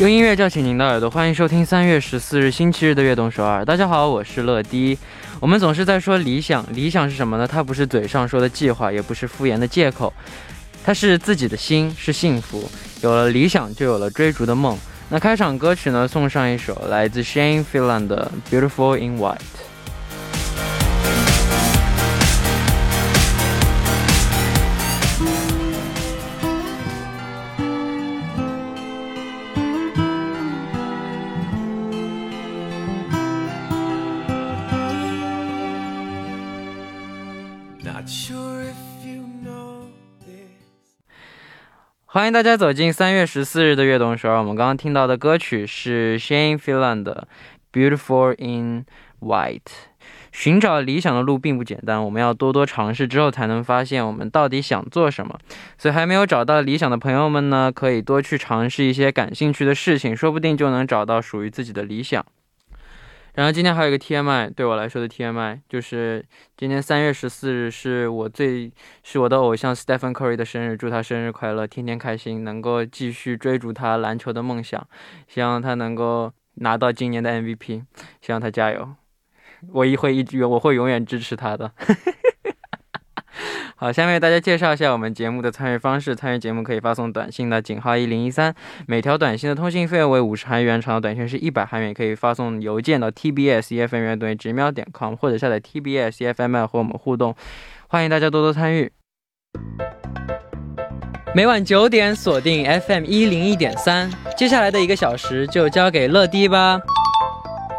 用音乐叫醒您的耳朵，欢迎收听三月十四日星期日的悦动首尔。大家好，我是乐迪。我们总是在说理想，理想是什么呢？它不是嘴上说的计划，也不是敷衍的借口，它是自己的心，是幸福。有了理想，就有了追逐的梦。那开场歌曲呢？送上一首来自 Shane Filan 的《Beautiful in White》。欢迎大家走进三月十四日的悦动首尔。我们刚刚听到的歌曲是 Shane Filan 的《Beautiful in White》。寻找理想的路并不简单，我们要多多尝试之后才能发现我们到底想做什么。所以还没有找到理想的朋友们呢，可以多去尝试一些感兴趣的事情，说不定就能找到属于自己的理想。然后今天还有一个 TMI，对我来说的 TMI 就是今天三月十四日是我最是我的偶像 Stephen Curry 的生日，祝他生日快乐，天天开心，能够继续追逐他篮球的梦想，希望他能够拿到今年的 MVP，希望他加油，我一会一直我会永远支持他的。好，下面为大家介绍一下我们节目的参与方式。参与节目可以发送短信到井号一零一三，每条短信的通信费用为五十韩元，长的短信是一百韩元。可以发送邮件到 tbs efm 等于直瞄点 com，或者下载 tbs efm 和我们互动。欢迎大家多多参与。每晚九点锁定 FM 一零一点三，接下来的一个小时就交给乐迪吧。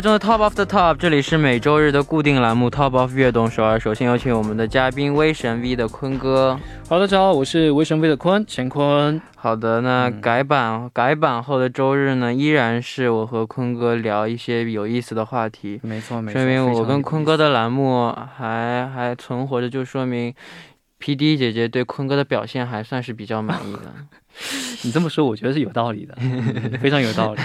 活中的 Top of the Top，这里是每周日的固定栏目 Top of 悦动首尔。首先有请我们的嘉宾威神 V 的坤哥。好的，大家好，我是威神 V 的坤乾坤。好的，那改版改版后的周日呢，依然是我和坤哥聊一些有意思的话题。没错，没错。说明我跟坤哥的栏目还还存活着，就说明 P D 姐姐对坤哥的表现还算是比较满意的。你这么说，我觉得是有道理的，非常有道理，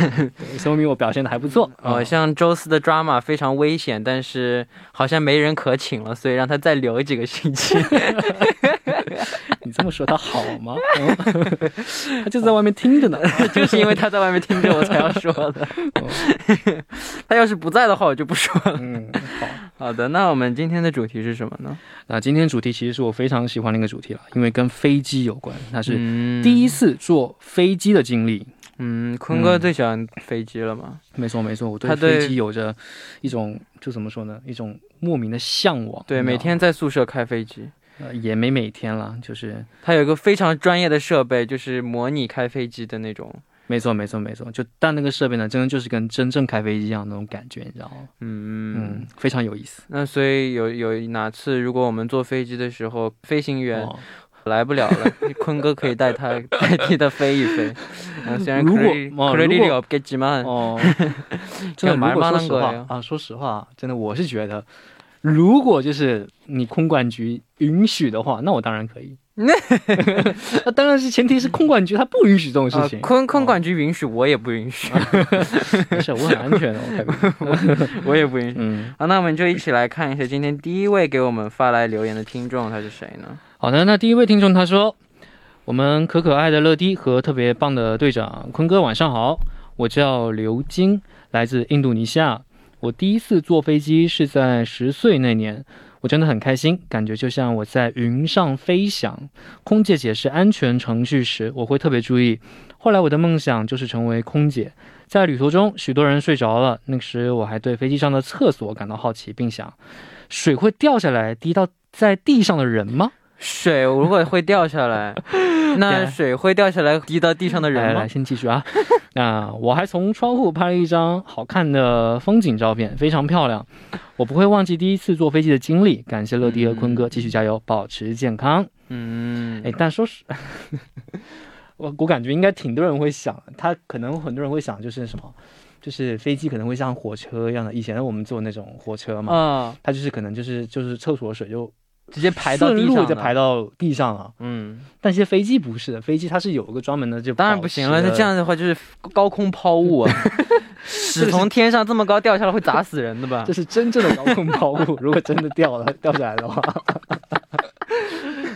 说明我表现的还不错。哦，像周四的 drama 非常危险，但是好像没人可请了，所以让他再留几个星期。你这么说他好吗？他就在外面听着呢，就是因为他在外面听着，我才要说的。他要是不在的话，我就不说了。嗯，好好的，那我们今天的主题是什么呢？那今天主题其实是我非常喜欢的一个主题了，因为跟飞机有关，那是第一次坐飞机的经历。嗯，坤哥最喜欢飞机了吗？没错，没错，我对飞机有着一种就怎么说呢，一种莫名的向往。对，每天在宿舍开飞机。呃，也没每天了，就是它有一个非常专业的设备，就是模拟开飞机的那种。没错，没错，没错。就但那个设备呢，真的就是跟真正开飞机一样那种感觉，你知道吗？嗯嗯，非常有意思。那所以有有哪次，如果我们坐飞机的时候，飞行员来不了了，坤哥可以带他代替他飞一飞。虽然如果如果给几万哦，真的，如果说实话啊，说实话，真的，我是觉得。如果就是你空管局允许的话，那我当然可以。那当然是前提是空管局他不允许这种事情。空空管局允许，我也不允许。没事，我很安全的，我 我也不允许。嗯，好，那我们就一起来看一下今天第一位给我们发来留言的听众他是谁呢？好的，那第一位听众他说：“我们可可爱的乐迪和特别棒的队长坤哥晚上好，我叫刘晶，来自印度尼西亚。”我第一次坐飞机是在十岁那年，我真的很开心，感觉就像我在云上飞翔。空姐解释安全程序时，我会特别注意。后来我的梦想就是成为空姐。在旅途中，许多人睡着了，那时我还对飞机上的厕所感到好奇，并想：水会掉下来滴到在地上的人吗？水如果会掉下来，那水会掉下来滴到地上的来来，人吗？先继续啊。那我还从窗户拍了一张好看的风景照片，非常漂亮。我不会忘记第一次坐飞机的经历。感谢乐迪和坤哥，继续加油，保持健康。嗯，哎，但说实，我我感觉应该挺多人会想，他可能很多人会想，就是什么，就是飞机可能会像火车一样的，以前我们坐那种火车嘛，啊，它就是可能就是就是厕所水就直接排到地上就排到地上了。嗯，但其实飞机不是的，飞机它是有一个专门的就当然不行了，那这样的话就是高空抛物啊，屎从天上这么高掉下来会砸死人的吧这？是真正的高空抛物。如果真的掉了掉下来的话，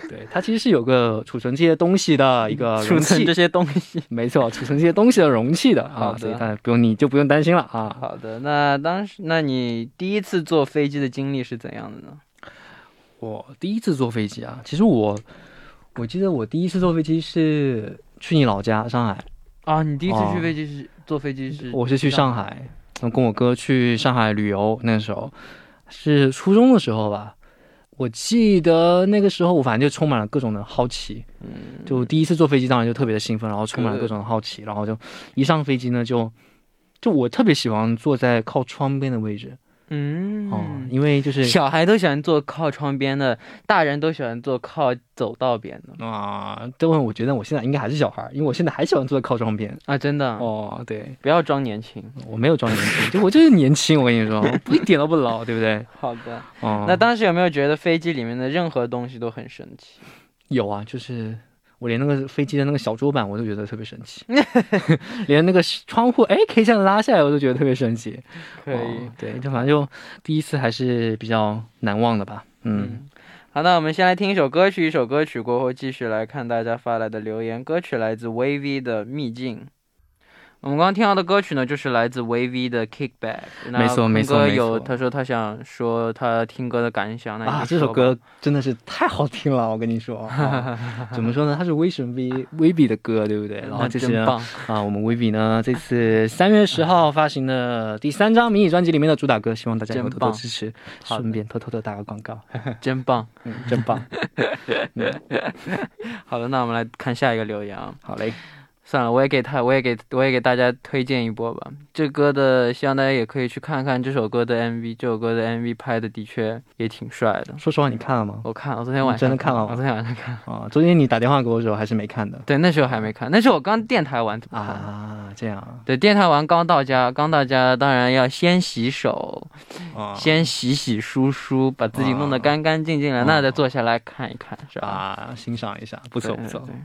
对，它其实是有个储存这些东西的一个容器储存这，些东西。没错，储存这些东西的容器的啊所以大家不用你就不用担心了啊。好的，那当时那你第一次坐飞机的经历是怎样的呢？我第一次坐飞机啊，其实我我记得我第一次坐飞机是去你老家上海，啊，你第一次哦去飞机是坐飞机是？我是去上海，我跟我哥去上海旅游，那时候是初中的时候吧。我记得那个时候，我反正就充满了各种的好奇，嗯，就第一次坐飞机，当然就特别的兴奋，然后充满了各种的好奇，然后就一上飞机呢，就就我特别喜欢坐在靠窗边的位置嗯哦，因为就是小孩都喜欢坐靠窗边的，大人都喜欢坐靠走道边的啊，这问我觉得我现在应该还是小孩，因为我现在还喜欢坐在靠窗边。啊！真的，哦，对，不要装年轻。我没有装年轻，就我就是年轻，我跟你说，不一点都不老，对不对？好的，哦，那当时有没有觉得飞机里面的任何东西都很神奇？有啊，就是我连那个飞机的那个小桌板我都觉得特别神奇，连那个窗户哎可以这样拉下来，我都觉得特别神奇。可以，哦对，就反正就第一次还是比较难忘的吧。嗯，嗯。好，那我们先来听一首歌曲，一首歌曲过后继续来看大家发来的留言。歌曲来自 Wavy 的《秘境》。我们刚刚听到的歌曲呢，就是来自 Wavy 的《Kickback》。那没错没错有他说他想说他听歌的感想，那啊，这首歌真的是太好听了，我跟你说。啊怎么说呢？它是威神 V VV 的歌，对不对？然后这是棒，啊，我们 VV 呢这次三月十号发行的第三张迷你专辑里面的主打歌，希望大家能够多多支持，顺便偷偷的打个广告，真棒。嗯，真棒。好的，那我们来看下一个留言啊。好嘞，算了，我也给他，我也给我也给大家推荐一波吧。这歌的，希望大家也可以去看看这首歌的 MV。这首歌的 MV 拍的的确也挺帅的。说实话，你看了吗？我看，我昨天晚上真的看了吗我昨天晚上看。啊，昨天你打电话给我的时候还是没看的对，那时候还没看，那时候我刚电台完怎么看？啊，这样对，电台完刚到家，刚到家当然要先洗手，啊，先洗洗梳梳，把自己弄得干干净净了，啊那再坐下来看一看，是吧？啊，欣赏一下，不错不错对对。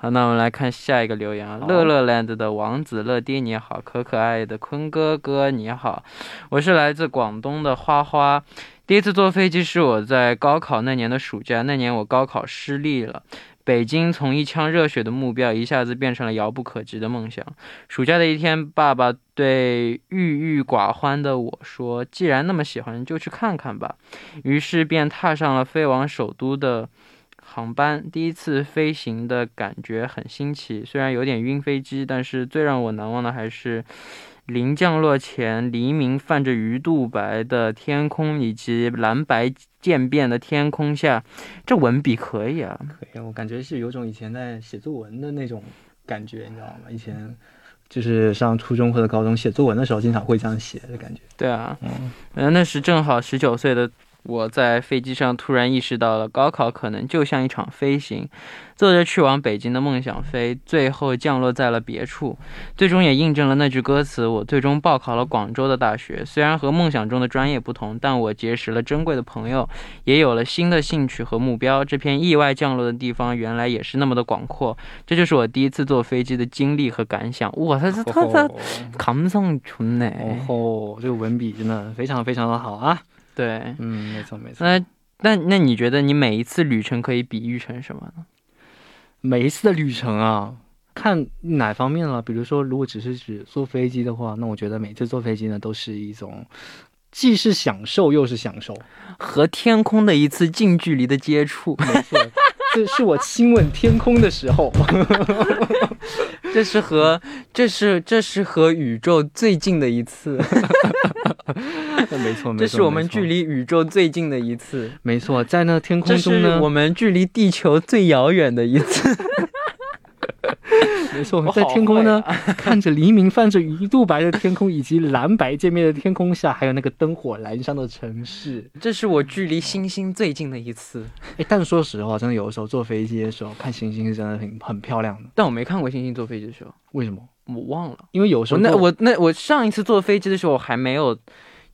对好，那我们来看下一个留言啊，乐乐 land 的王子乐爹你好，可可爱的坤哥哥你好，我是来自广东的花花。第一次坐飞机是我在高考那年的暑假，那年我高考失利了。北京从一腔热血的目标一下子变成了遥不可及的梦想。暑假的一天，爸爸对郁郁寡欢的我说：“既然那么喜欢，就去看看吧。”于是便踏上了飞往首都的航班。第一次飞行的感觉很新奇，虽然有点晕飞机，但是最让我难忘的还是临降落前黎明泛着鱼肚白的天空，以及蓝白渐变的天空下，这文笔可以啊。可以，我感觉是有种以前在写作文的那种感觉，你知道吗？以前就是上初中或者高中写作文的时候，经常会这样写的感觉。对啊，嗯，呃，那时正好十九岁的我在飞机上突然意识到了，高考可能就像一场飞行，坐着去往北京的梦想飞，最后降落在了别处，最终也印证了那句歌词。我最终报考了广州的大学，虽然和梦想中的专业不同，但我结识了珍贵的朋友，也有了新的兴趣和目标。这片意外降落的地方原来也是那么的广阔，这就是我第一次坐飞机的经历和感想。哇，他他他他哦감성좋네。吼，这个文笔真的非常非常的好啊。 对，嗯，没错没错。那那那你觉得你每一次旅程可以比喻成什么呢？每一次的旅程啊，看哪方面了。比如说，如果只是指坐飞机的话，那我觉得每次坐飞机呢，都是一种既是享受又是享受。和天空的一次近距离的接触，没错，这是我亲吻天空的时候。这是和这是这是和宇宙最近的一次。没错，没错，这是我们距离宇宙最近的一次，没错，在那天空中呢，我们距离地球最遥远的一次。没错，我在天空呢会，看着黎明泛着鱼肚白的天空，以及蓝白渐灭的天空下，还有那个灯火阑珊的城市。这是我距离星星最近的一次，哎，但说实话，真的有的时候坐飞机的时候看星星是真的很很漂亮的。但我没看过星星坐飞机的时候，为什么？我忘了。因为有时候那我那我上一次坐飞机的时候，我还没有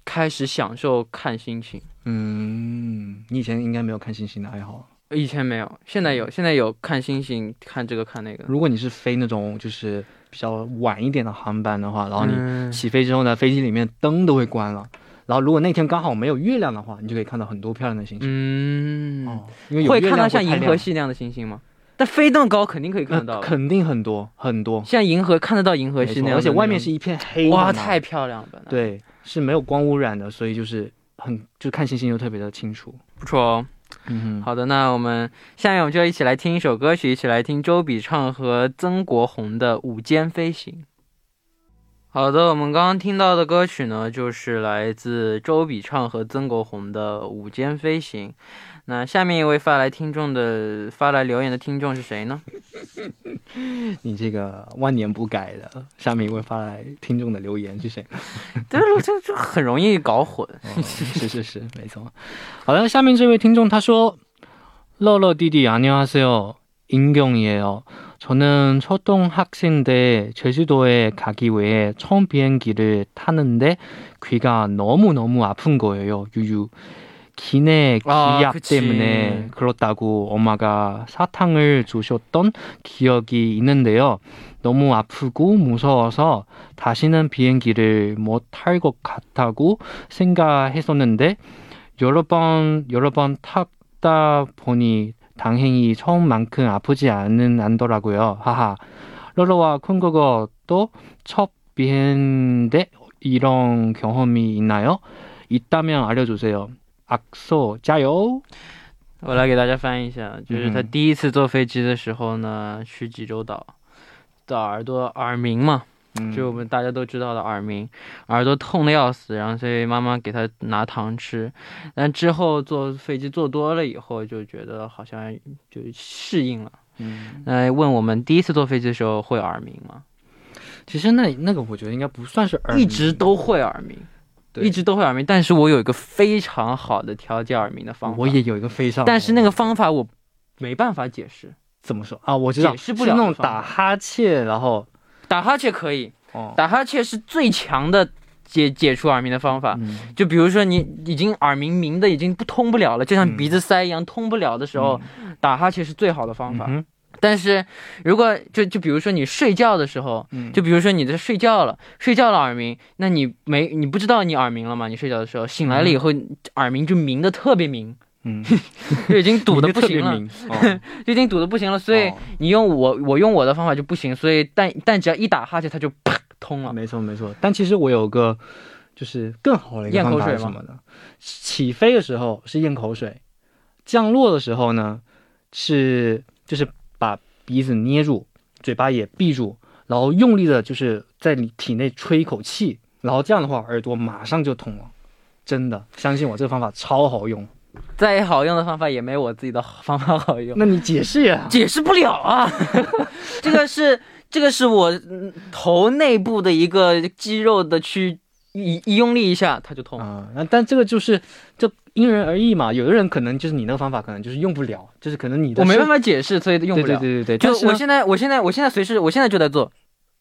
开始享受看星星。嗯，你以前应该没有看星星的爱好。以前没有，现在有，现在有看星星，看这个看那个。如果你是飞那种就是比较晚一点的航班的话，然后你嗯起飞之后呢，飞机里面灯都会关了。然后如果那天刚好没有月亮的话，你就可以看到很多漂亮的星星。嗯，哦，因为有会看到像银河系那样的星星吗？但飞那么高，肯定可以看得到。那肯定很多很多，像银河看得到银河系那样而且外面是一片黑，哇，太漂亮了。对，是没有光污染的，所以就是很就看星星就特别的清楚。不错哦。嗯，好的，那我们下面我们就一起来听一首歌曲，一起来听周笔畅和曾国宏的《午间飞行》。好的，我们刚刚听到的歌曲呢，就是来自周笔畅和曾国宏的《午间飞行》。那下面一位发来听众的发来留言的听众是谁呢？你这个万年不改的，下面一位发来听众的留言是谁？对，这这很容易搞混。哦是是是，没错。好的，下面这位听众他说：“乐乐弟弟안녕하세요，임경이에요。 저는 초등학생 때 제주도에 가기 위해 처음 비행기를 타는데 귀가 너무 너무 아픈 거예요. 유유. 기내 아, 기압 그치. 때문에 그렇다고 엄마가 사탕을 주셨던 기억이 있는데요. 너무 아프고 무서워서 다시는 비행기를 못 탈 것 같다고 생각했었는데 여러 번 여러 번 탔다 보니 다행히 처음만큼 아프지 않은 않더라고요. 하하. 러러와 콩고거 또첫 비행인데 이런 경험이 있나요? 있다면 알려주세요. 악소加油!我来给大家翻译一下，就是他嗯哼第一次坐飞机的时候呢，去济州岛的耳朵耳鸣嘛， 就我们大家都知道的耳鸣，耳朵痛的要死，然后所以妈妈给他拿糖吃，但之后坐飞机坐多了以后，就觉得好像就适应了。嗯，那，问我们第一次坐飞机的时候会耳鸣吗？其实那那个我觉得应该不算是耳鸣，一直都会耳鸣，一直都会耳鸣，但是我有一个非常好的调节耳鸣的方法，我也有一个非常，但是那个方法我没办法解释。怎么说？啊？我知道。解释不了是那种打哈欠，然后打哈欠可以，哦，打哈欠是最强的解解除耳鸣的方法。嗯。就比如说你已经耳鸣鸣的已经不通不了了，就像嗯鼻子塞一样通不了的时候，打哈欠是最好的方法。嗯但是如果就就比如说你睡觉的时候，嗯。就比如说你在睡觉了，睡觉了耳鸣，那你没你不知道你耳鸣了吗？你睡觉的时候醒来了以后，耳鸣就鸣的特别鸣，嗯，就已经堵的不行了，就已经堵的不行了。所以哦你用我我用我的方法就不行，所以但但只要一打哈欠，它就啪通了。没错没错。但其实我有个就是更好的一个方法什么呢？起飞的时候是咽口水，降落的时候呢是就是把鼻子捏住，嘴巴也闭住，然后用力的就是在你体内吹一口气，然后这样的话耳朵马上就通了。真的，相信我，这个方法超好用。再好用的方法也没我自己的方法好用。那你解释呀？解释不了啊，这个是这个是我嗯头内部的一个肌肉的区，一一用力一下它就痛。啊，那但这个就是就因人而异嘛。有的人可能就是你那个方法可能就是用不了，就是可能你的我没办法法解释，所以用不了。对对对对对，就是我现在我现在我现在随时我现在就在做，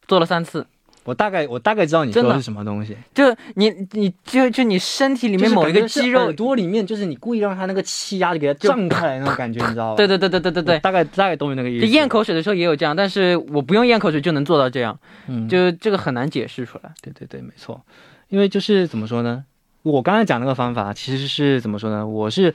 做了三次。我大概我大概知道你说的的是什么东西，就你你就就你身体里里面某一个肌肉耳，朵里面，就是你故意让它那个气压就给它胀开来那种感觉，你知道吧？对对对对对对对。大概大概懂你那个意思。就咽，口水的时候也有这样，但是我不用咽口水就能做到这样，嗯，就这个很难解释出来。对对对，没错。因为就是怎么说呢？我刚才讲那个方法其实是怎么说呢？我是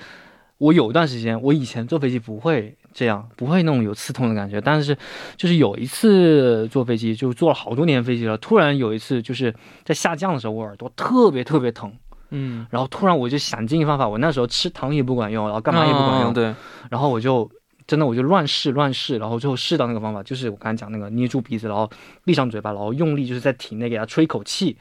我有一段时间，我以前坐飞机不会这样，不会那种有刺痛的感觉，但是就是有一次坐飞机，就坐了好多年飞机了，突然有一次就是在下降的时候，我耳朵特别特别疼，嗯，然后突然我就想尽方法，我那时候吃糖也不管用，然后干嘛也不管用，嗯对，然后我就真的我就乱试乱试，然后最后试到那个方法，就是我刚才讲那个捏住鼻子，然后闭上嘴巴，然后用力就是在体内给它吹一口气，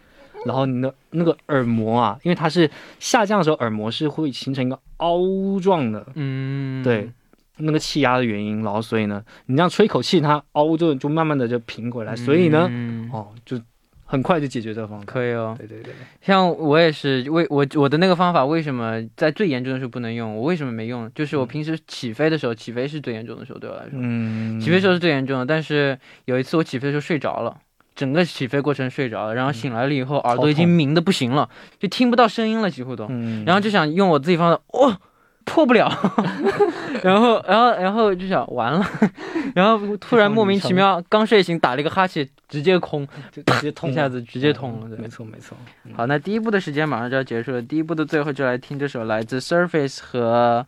然后你的那个耳膜啊，因为它是下降的时候，耳膜是会形成一个凹状的，嗯，对，那个气压的原因，然后所以呢，你这样吹一口气，它凹就就慢慢的就平回来，所以呢，嗯哦，就很快就解决这个方法。可以哦。对对对，像我也是，为我我的那个方法为什么在最严重的时候不能用？我为什么没用？就是我平时起飞的时候，起飞是最严重的时候，对我来说，嗯，起飞时候是最严重的。但是有一次我起飞的时候睡着了。整个起飞过程睡着了，然后醒来了以后，耳朵已经鸣的不行了，就听不到声音了，几乎都。嗯，然后就想用我自己方法，哇、破不了，然后然后然后就想完了，然后突然莫名其妙 刚睡醒打了一个哈欠，直接空，就直接通一下子直接通了。对没错没错。好，那第一部的时间马上就要结束了。第一部的最后就来听这首来自 Surface 和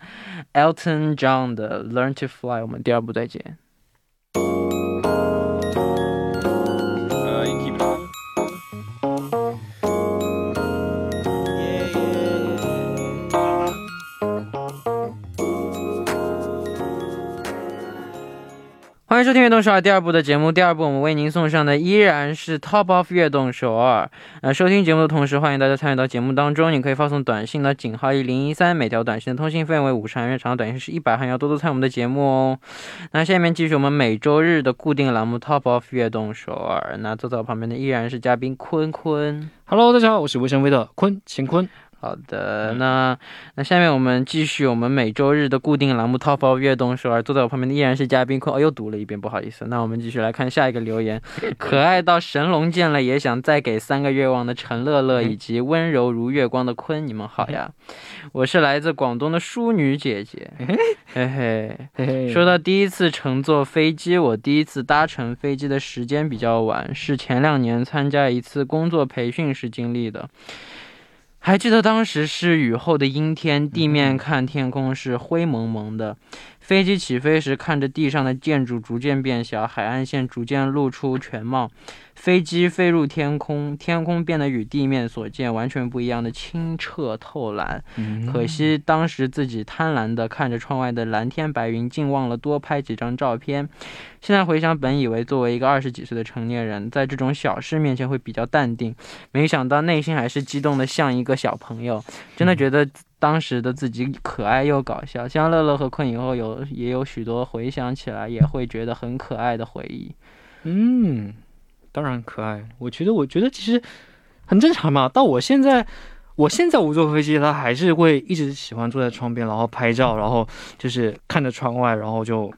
Elton John 的《Learn to Fly》。我们第二部再见。欢迎收听《悦动首尔》第二部的节目。第二部我们为您送上的依然是 Top of 悦动首尔。呃，收听节目的同时，欢迎大家参与到节目当中。你可以发送短信到井号一零一三，每条短信的通信费用为五十韩元，长的短信是一百韩元。要多多参与我们的节目哦。那下面继续我们每周日的固定栏目 Top of 悦动首尔。那坐在我旁边的依然是嘉宾坤坤。Hello，大家好，我是微声微的坤乾坤。好的，那那下面我们继续我们每周日的固定栏目 Top of 悦动首尔。坐在我旁边的依然是嘉宾坤，哦，又读了一遍，不好意思。那我们继续来看下一个留言，可爱到神龙见了也想再给三个愿望的陈乐乐，以及温柔如月光的坤，你们好呀，我是来自广东的淑女姐姐，嘿嘿。嘿嘿，说到第一次乘坐飞机，我第一次搭乘飞机的时间比较晚，是前两年参加一次工作培训时经历的。还记得当时是雨后的阴天，地面看天空是灰蒙蒙的。飞机起飞时，看着地上的建筑逐渐变小，海岸线逐渐露出全貌。飞机飞入天空，天空变得与地面所见完全不一样的清澈透蓝。嗯可惜当时自己贪婪地看着窗外的蓝天白云，竟忘了多拍几张照片。现在回想，本以为作为一个二十几岁的成年人，在这种小事面前会比较淡定，没想到内心还是激动的像一个小朋友。真的觉得当时的自己可爱又搞笑，像乐乐和困以后有也有许多回想起来也会觉得很可爱的回忆。嗯，当然可爱。我觉得，我觉得其实很正常嘛。到我现在，我现在我坐飞机，他还是会一直喜欢坐在窗边，然后拍照，然后就是看着窗外，然后就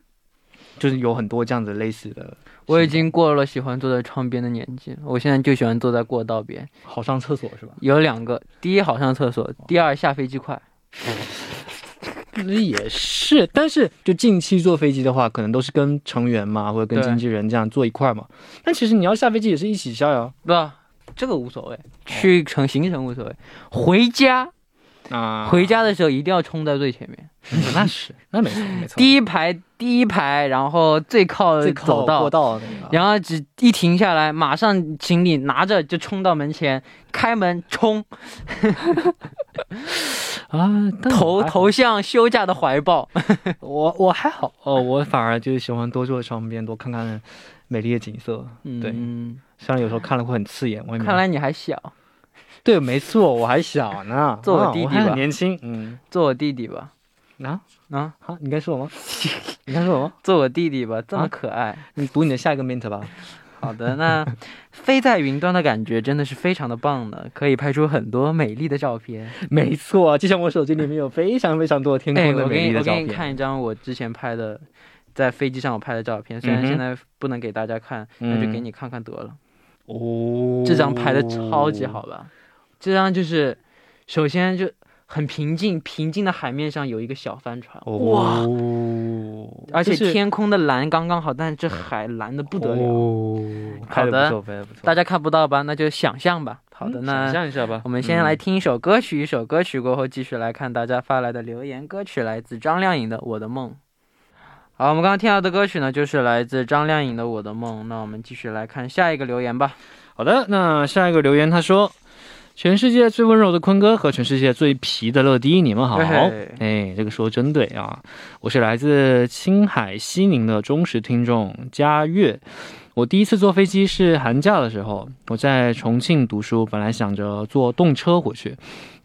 就是有很多这样子类似的。我已经过了喜欢坐在窗边的年纪，我现在就喜欢坐在过道边。好上厕所是吧？有两个，第一好上厕所，第二下飞机快。也是，但是就近期坐飞机的话，可能都是跟成员嘛，或者跟经纪人这样坐一块嘛。但其实你要下飞机也是一起下呀。对吧，这个无所谓，去程行程无所谓。回家，啊。回家的时候一定要冲在最前面，那是那没错没错。第一排第一排，然后最靠最靠走道。过，道那个，然后只一停下来，马上行李拿着就冲到门前，开门冲，啊，但投我还好。投向休假的怀抱。我我还好。哦，我反而就是喜欢多坐窗边，多看看美丽的景色。对。嗯，虽然有时候看了会很刺眼，我看来你还小，对，没错，我还小呢，做我弟弟吧很年轻。嗯，做我弟弟吧。啊啊，好，你该说我吗？你该说我吗？做我弟弟吧，这么啊可爱。你读你的下一个 mint 吧。好的，那飞在云端的感觉真的是非常的棒的，可以拍出很多美丽的照片。没错，就像我手机里面有非常非常多天哎，空的美我给你，丽的照片。我给你看一张我之前拍的，在飞机上我拍的照片，虽然现在不能给大家看，那就给嗯你看看得了。哦，这张拍的超级好吧？这张就是，首先就很平静，平静的海面上有一个小帆船，哇！哦，而且天空的蓝刚刚好，但是这海蓝的不得了，哦，好的。大家看不到吧？那就想象吧。好的，嗯那想象一下吧。我们先来嗯听一首歌曲，一首歌曲过后继续来看大家发来的留言。歌曲来自张靓颖的《我的梦》。好，我们刚刚听到的歌曲呢，就是来自张靓颖的《我的梦》。那我们继续来看下一个留言吧。好的，那下一个留言他说。全世界最温柔的坤哥和全世界最皮的乐迪，你们好。哎，这个说真对啊！我是来自青海西宁的忠实听众佳悦。我第一次坐飞机是寒假的时候，我在重庆读书，本来想着坐动车回去，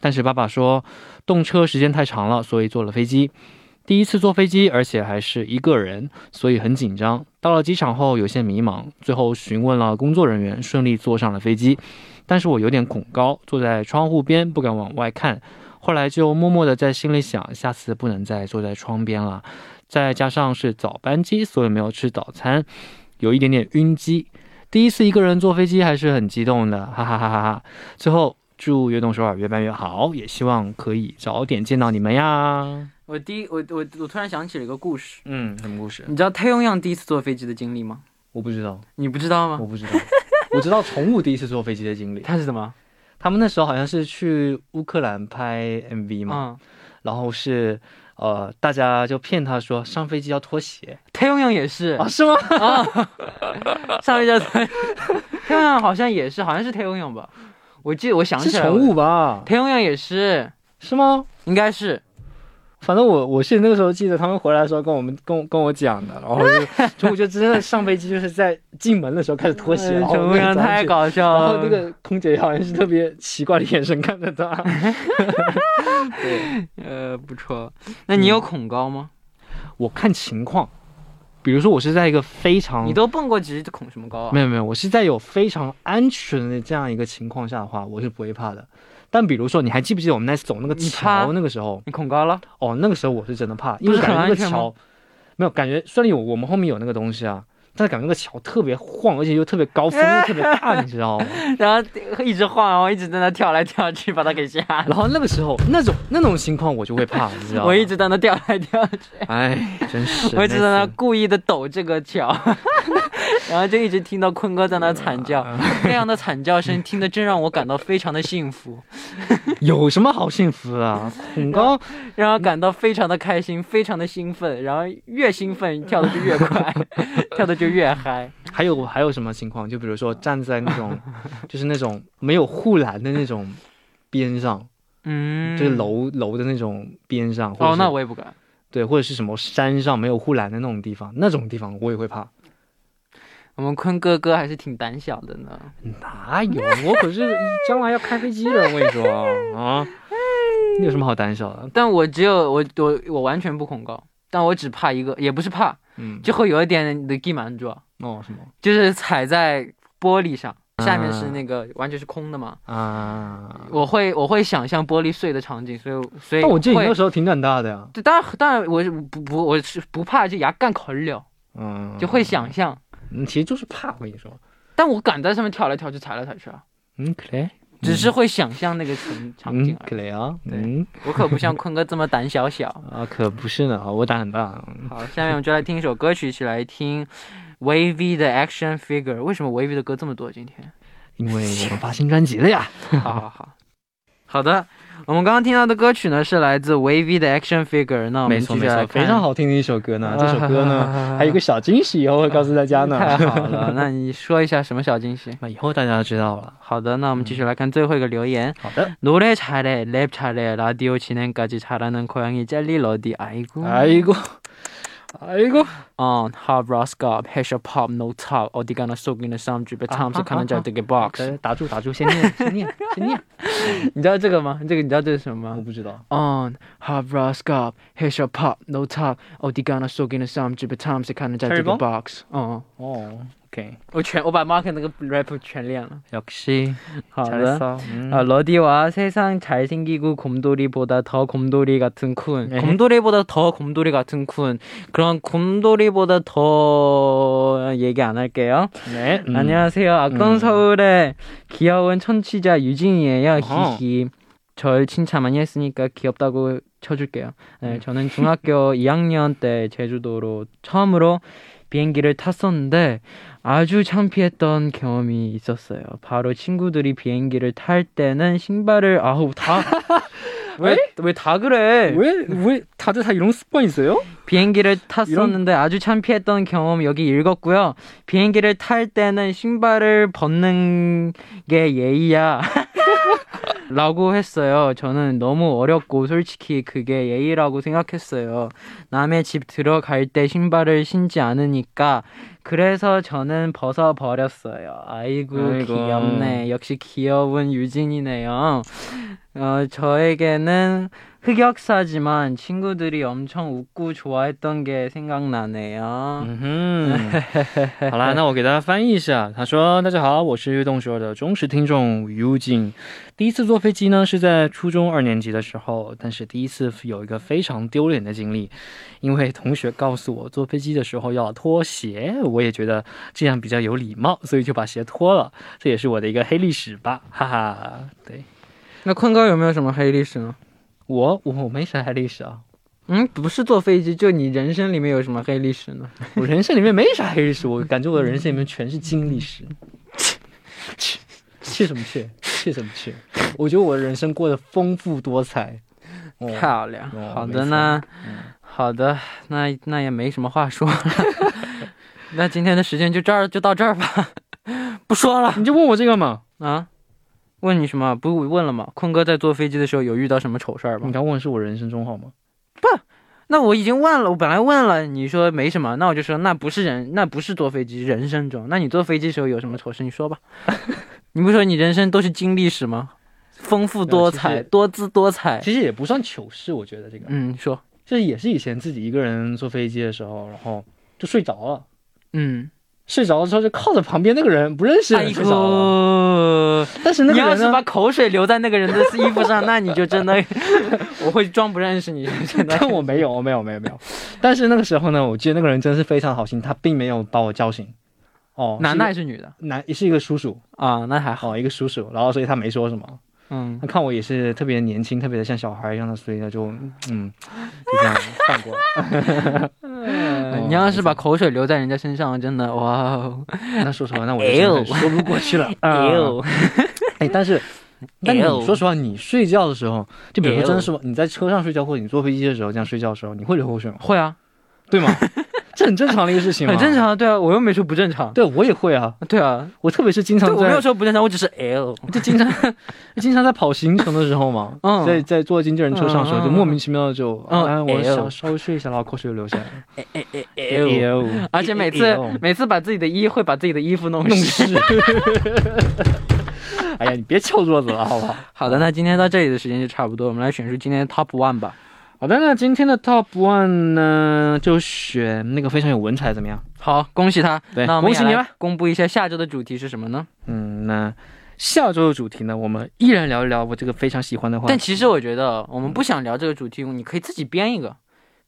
但是爸爸说动车时间太长了，所以坐了飞机。第一次坐飞机，而且还是一个人，所以很紧张。到了机场后有些迷茫，最后询问了工作人员，顺利坐上了飞机。但是我有点恐高，坐在窗户边不敢往外看。后来就默默的在心里想，下次不能再坐在窗边了。再加上是早班机，所以没有吃早餐，有一点点晕机。第一次一个人坐飞机还是很激动的，哈哈哈哈哈！最后祝悦动首尔越办越好，也希望可以早点见到你们呀。我第一，我我我突然想起了一个故事，嗯，什么故事？你知道太阳阳第一次坐飞机的经历吗？我不知道，你不知道吗？我不知道，我知道宠物第一次坐飞机的经历。他是什么？他们那时候好像是去乌克兰拍 MV 嘛，嗯，然后是呃，大家就骗他说上飞机要脱鞋太阳阳也是啊，是吗？啊，上一家太太阳阳好像也是，好像是太阳阳吧？我记得我想起来了，是宠物吧？太阳阳也是，是吗？应该是。反正我我是那个时候记得他们回来的时候跟我们跟我跟我讲的，然后就中午就真的上飞机就是在进门的时候开始脱鞋，然后太阳太搞笑了。然后那个空姐好像是特别奇怪的眼神看着他。对，呃不错，那你有恐高吗？我看情况，比如说我是在一个非常你都蹦过几次恐什么高啊？没有没有，我是在有非常安全的这样一个情况下的话，我是不会怕的。但比如说，你还记不记得我们那次走那个桥那个时候？你恐高了？哦，那个时候我是真的怕，因为感觉那个桥没有感觉，虽然有我们后面有那个东西啊，但是感觉那个桥特别晃，而且又特别高，风又特别大，你知道吗？然后一直晃，然后一直在那跳来跳去，把他给吓。然后那个时候那种那种情况我就会怕，你知道吗？我一直在那跳来跳去，哎，真是，我一直在那故意的抖这个桥，然后就一直听到坤哥在那惨叫，那样的惨叫声听得真让我感到非常的幸福，有什么好幸福的啊？恐高让我感到非常的开心，非常的兴奋，然后越兴奋跳的就越快，跳的就越嗨。还有还有什么情况？就比如说站在那种 就是那种没有护栏的那种边上，嗯，就是楼楼的那种边上，哦，那我也不敢。对，或者是什么山上没有护栏的那种地方，那种地方我也会怕。我们坤哥哥还是挺胆小的呢。哪有？我可是将来要开飞机的，我跟你说 啊，你有什么好胆小的？但我只有我我我完全不恐高，但我只怕一个，也不是怕，嗯，就会有一点的地满住，哦什么就是踩在玻璃上，下面是啊那个完全是空的嘛。啊？我会我会想象玻璃碎的场景，所以所以但我记得你那时候挺胆大的呀。对当然当然我是不不我是不怕就牙干口了，嗯，就会想象，嗯，其实就是怕，我跟你说。但我敢在上面跳来跳去踩来踩去啊，嗯，可以。只是会想象那个场场景嗯，而已。可以啊。对嗯我可不像坤哥这么胆小小。啊，可不是呢，我胆很大。好，下面我们就来听一首歌曲，一起来听 Wavy 的 Action Figure。为什么 Wavy 的歌这么多？今天？因为我们发新专辑了呀。好好好，好的。我们刚刚听到的歌曲呢，是来自 Wavy 的 Action Figure。那我们没错没错，继续来看非常。好听的一首歌呢。这首歌呢，还有一个小惊喜，以后会告诉大家呢。太好了，那你说一下什么小惊喜？那以后大家就知道了。好的，那我们继续来看最后一个留言。好的。 노래잘해랩잘해라디오진행까지잘하는고양이젤리러디아이고 哎 呦，哎呦， 어, hard rock scarp, hash pop, no top, 어디 가나 속이는 사람 집에 아, 탐색하는 아, 자들의 box。打打住打住，先念先念先念。你知道这个吗？这个你知道这是什么吗我不知道。 On hard rock scarp, hash pop, no top, 어디 가나 속이는 사람 집에 탐색하는 자들의 Terrible? box。哦，哦 ，OK，我全我把 Mark 那个 rap 全练了。 역시 好的。 잘했어. 음. 아, 러디와 세상 잘생기고 곰돌이보다 더 곰돌이 같은 쿤. 네. 곰돌이보다 더 곰돌이 같은 쿤. 그런 곰돌이보다 더 얘기 안 할게요. 네. 음. 안녕하세요. 아까운 음. 서울의 귀여운 천치자 유진이에요. 어허. 히히. 절 칭찬 많이 했으니까 귀엽다고 쳐줄게요. 음. 네, 저는 중학교 2학년 때 제주도로 처음으로 비행기를 탔었는데 아주 창피했던 경험이 있었어요. 바로 친구들이 비행기를 탈 때는 신발을 아우 다 왜 왜 다 그래? 왜, 왜 다들 다 이런 습관 있어요? 비행기를 탔었는데 아주 창피했던 경험 여기 읽었고요. 비행기를 탈 때는 신발을 벗는 게 예의야. 라고 했어요. 저는 너무 어렵고 솔직히 그게 예의라고 생각했어요. 남의 집 들어갈 때 신발을 신지 않으니까 그래서 저는 벗어 버렸어요. 아이고, 아이고. 귀엽네. 역시 귀여운 유진이네요. 어, 저에게는 흑역사지만 친구들이 엄청 웃고 좋아했던 게 생각나네요. 嗯哼，好啦，那我给大家翻译一下。他说：“大家好，我是悦动首尔的忠实听众 u j i n 第一次坐飞机呢是在初中二年级的时候，但是第一次有一个非常丢脸的经历，因为同学告诉我坐飞机的时候要脱鞋， 我也觉得这样比较有礼貌，所以就把鞋脱了。这也是我的一个黑历史吧，哈哈。对那坤哥有没有什么黑历史呢？我我我没啥黑历史啊，嗯，不是坐飞机，就你人生里面有什么黑历史呢？我人生里面没啥黑历史，我感觉我的人生里面全是金历史。切切什么切？切什么切？我觉得我的人生过得丰富多彩。哦漂亮，好的呢，嗯好的，那那也没什么话说了。那今天的时间就这儿，就到这儿吧，不说了你就问我这个嘛？啊。问你什么？不是问了吗？坤哥在坐飞机的时候有遇到什么丑事儿吗你？刚问是我人生中好吗？不那我已经问了，我本来问了，你说没什么，那我就说那不是人，那不是坐飞机，人生中。那你坐飞机的时候有什么丑事？你说吧。你不说你人生都是经历史吗？丰富多彩，多姿多彩。其实也不算糗事，我觉得这个，嗯，说，就是也是以前自己一个人坐飞机的时候，然后就睡着了。嗯，睡着的时候就靠着旁边那个人不认识的哎人睡着了，呦，但是那你个人你要是把口水流在那个人的衣服上，那你就真的，我会装不认识你。但我没有，我没有，没有，没有。但是那个时候呢，我记得那个人真是非常好心，他并没有把我叫醒。哦，男的还是是女的男，也是一个叔叔，啊？那还好。哦，一个叔叔，然后所以他没说什么。嗯。他，看我也是特别年轻，特别的像小孩一样的，所以他就嗯，就这样放过了。呃 你要是把口水流在人家身上，真的哇哦，那说实话，那我就说不过去了。啊。哎但是，但你哎说实话，你睡觉的时候，就比如说真的是你在车上睡觉，或者你坐飞机的时候这样睡觉的时候，你会流口水吗？会啊，对吗？这很正常的一个事情，很正。常啊，对啊，我又没说不正常。对，我也会啊，对啊，我特别是经，常我没有，说不正常，我只是 L。就经常经常在跑行程的时候嘛，嗯在在坐经纪人车上的时候，就莫名其妙的就，嗯啊，我想稍微睡一下，然后口水就流下来了。哎哎哎哎 L，而且每次每次把自己的衣会把自己的衣服弄弄湿。湿。哎呀，你别敲桌子了，好不好？好的，那今天到这里的时间就差不多，我们来选出今天的 Top One 吧。好的，那今天的 Top One 呢，就选那个非常有文采，怎么样？好，恭喜他。对那恭喜你吧公布一下下周的主题是什么呢？嗯，那下周的主题呢，我们依然聊一聊我这个非常喜欢的话题。但其实我觉得我们不想聊这个主题，你可以自己编一个，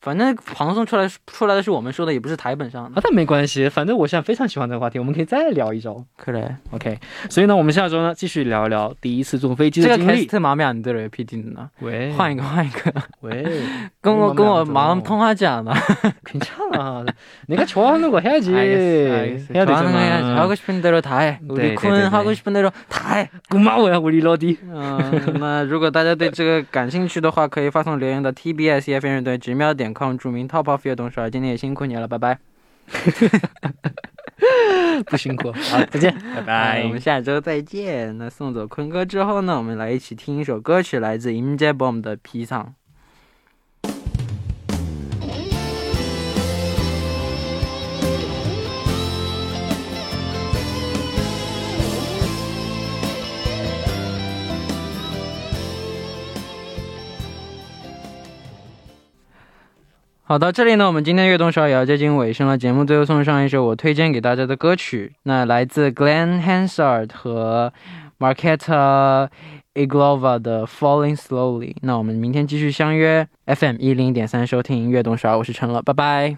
反正旁送出来出来的是我们说的，也不是台本上啊的。，但没关系，反正我现在非常喜欢这个话题，我们可以再聊一周。可以， OK，所以呢，我们下周呢继续聊一聊第一次坐飞机这个的经 cast 历。 마음에안들어요 PD 누나。 喂，换一个，换一个，喂，跟我跟我 마음 마음 통하지 않아。 괜찮아 내가 좋아하는 거 해야지. 알겠어, 알겠어. 해야 좋아하는 거 해야지. 되잖아. 하고 싶은 대로 다 해. 우리 네, 쿤 네, 네, 하고 네. 싶은 대로 다 해. 고마워요, 우리 러디. 嗯，那如果大家对这个感兴趣的话，可以发送留言到 TBS EFM 乐队直瞄点 Com 注明 Top of 乐动手。今天也辛苦你了，拜拜。不辛苦，好，再见，拜拜我们。下周再见。那送走坤哥之后呢，我们来一起听一首歌曲，来自 Im j a b o m 的《披上》。好的，这里呢，我们今天悦动少也要接近尾声了。节目最后送上一首我推荐给大家的歌曲，那来自 Glenn Hansard 和 Marketa Iglova 的《Falling Slowly》。那我们明天继续相约 FM 一零点三收听乐动少，我是陈乐，拜拜。